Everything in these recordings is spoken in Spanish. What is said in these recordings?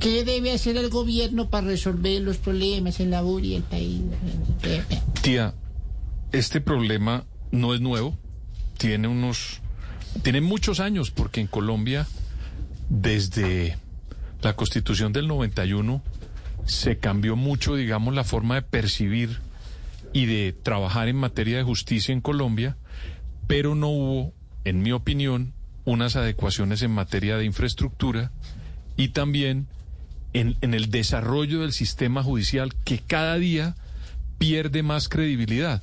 ¿Qué debe hacer el gobierno para resolver los problemas en la URI y el país? Tía, este problema no es nuevo. Tiene unos. Tiene muchos años, porque en Colombia, desde la constitución del 91, se cambió mucho, digamos, la forma de percibir y de trabajar en materia de justicia en Colombia, pero no hubo, en mi opinión, unas adecuaciones en materia de infraestructura y también en, en el desarrollo del sistema judicial que cada día pierde más credibilidad.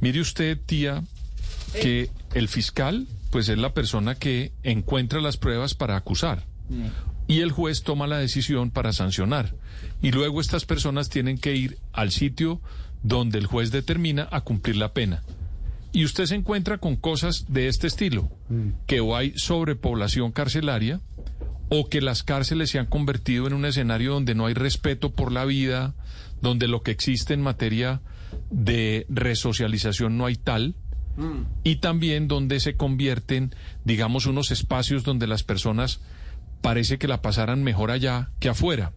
Mire usted, tía, que el fiscal, pues es la persona que encuentra las pruebas para acusar. Y el juez toma la decisión para sancionar. Y luego estas personas tienen que ir al sitio donde el juez determina a cumplir la pena. Y usted se encuentra con cosas de este estilo, que o hay sobrepoblación carcelaria, o que las cárceles se han convertido en un escenario donde no hay respeto por la vida, donde lo que existe en materia de resocialización no hay tal, y también donde se convierten, digamos, unos espacios donde las personas parece que la pasaran mejor allá que afuera.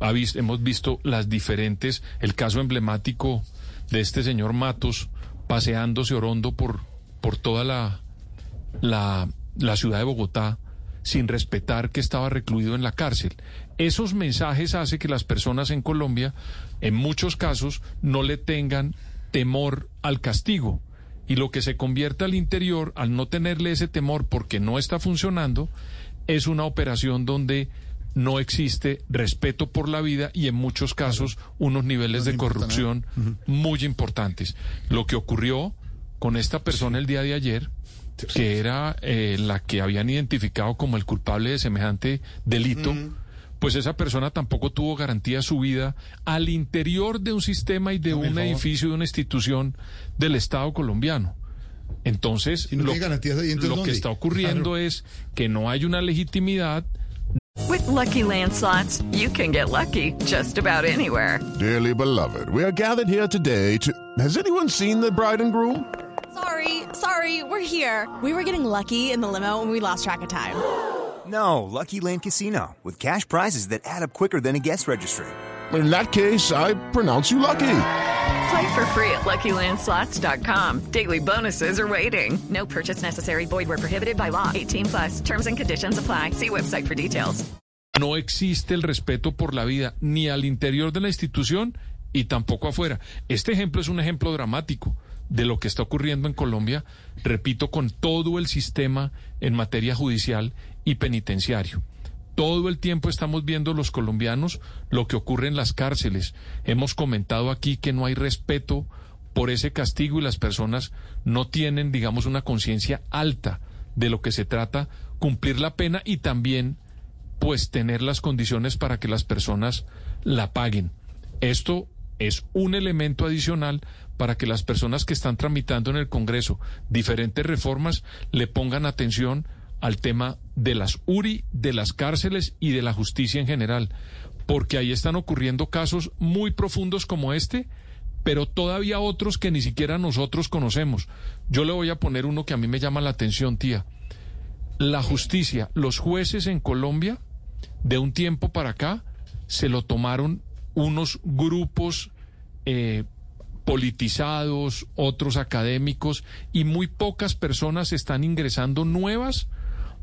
Ha hemos visto las diferentes, el caso emblemático de este señor Matos paseándose orondo por, por toda la, la, la ciudad de Bogotá sin respetar que estaba recluido en la cárcel. Esos mensajes hacen que las personas en Colombia, en muchos casos, no le tengan temor al castigo. Y lo que se convierte al interior, al no tenerle ese temor porque no está funcionando, es una operación donde no existe respeto por la vida y en muchos casos unos niveles de corrupción muy importantes. Lo que ocurrió con esta persona el día de ayer, que era eh, la que habían identificado como el culpable de semejante delito, pues esa persona tampoco tuvo garantía de su vida al interior de un sistema y de un edificio, de una institución del Estado colombiano. Entonces, Si no lo, tiene garantías ahí, entonces, lo que está ocurriendo es que no hay una legitimidad With Lucky Land slots, you can get lucky just about anywhere. Dearly beloved, we are gathered here today to. Has anyone seen the bride and groom? Sorry, sorry, we're here. We were getting lucky in the limo and we lost track of time. No, Lucky Land Casino, with cash prizes that add up quicker than a guest registry. In that case, I pronounce you lucky. Play for free at LuckyLandSlots.com. Daily bonuses are waiting. No purchase necessary. Void were prohibited by law. 18 plus. Terms and conditions apply. See website for details. no existe el respeto por la vida ni al interior de la institución y tampoco afuera. Este ejemplo es un ejemplo dramático de lo que está ocurriendo en Colombia, repito, con todo el sistema en materia judicial y penitenciario. Todo el tiempo estamos viendo los colombianos lo que ocurre en las cárceles. Hemos comentado aquí que no hay respeto por ese castigo y las personas no tienen, digamos, una conciencia alta de lo que se trata, cumplir la pena y también pues tener las condiciones para que las personas la paguen. Esto es un elemento adicional para que las personas que están tramitando en el Congreso diferentes reformas le pongan atención al tema de las URI, de las cárceles y de la justicia en general, porque ahí están ocurriendo casos muy profundos como este, pero todavía otros que ni siquiera nosotros conocemos. Yo le voy a poner uno que a mí me llama la atención, tía. La justicia, los jueces en Colombia, de un tiempo para acá, se lo tomaron unos grupos eh, politizados, otros académicos, y muy pocas personas están ingresando nuevas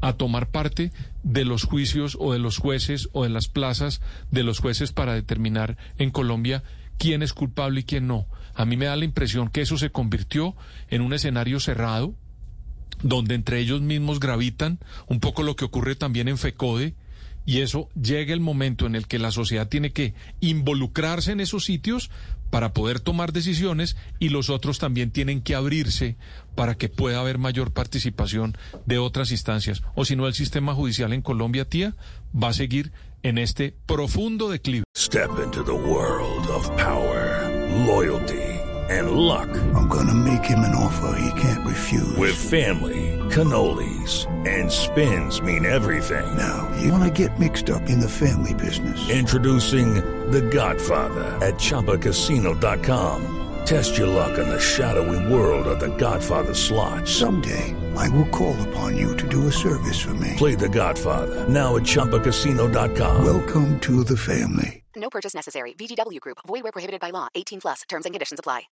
a tomar parte de los juicios o de los jueces o de las plazas de los jueces para determinar en Colombia quién es culpable y quién no. A mí me da la impresión que eso se convirtió en un escenario cerrado, donde entre ellos mismos gravitan, un poco lo que ocurre también en FECODE, y eso llega el momento en el que la sociedad tiene que involucrarse en esos sitios para poder tomar decisiones y los otros también tienen que abrirse para que pueda haber mayor participación de otras instancias. O si no, el sistema judicial en Colombia, tía, va a seguir en este profundo declive. Step into the world of power, loyalty, and luck. I'm gonna make him an offer he can't refuse. With family, cannolis, and spins mean everything. Now, you wanna get mixed up in the family business. Introducing The Godfather at ChumbaCasino.com. Test your luck in the shadowy world of The Godfather slot. Someday, I will call upon you to do a service for me. Play The Godfather now at ChumbaCasino.com. Welcome to the family. No purchase necessary. VGW Group. Void where prohibited by law. 18 plus. Terms and conditions apply.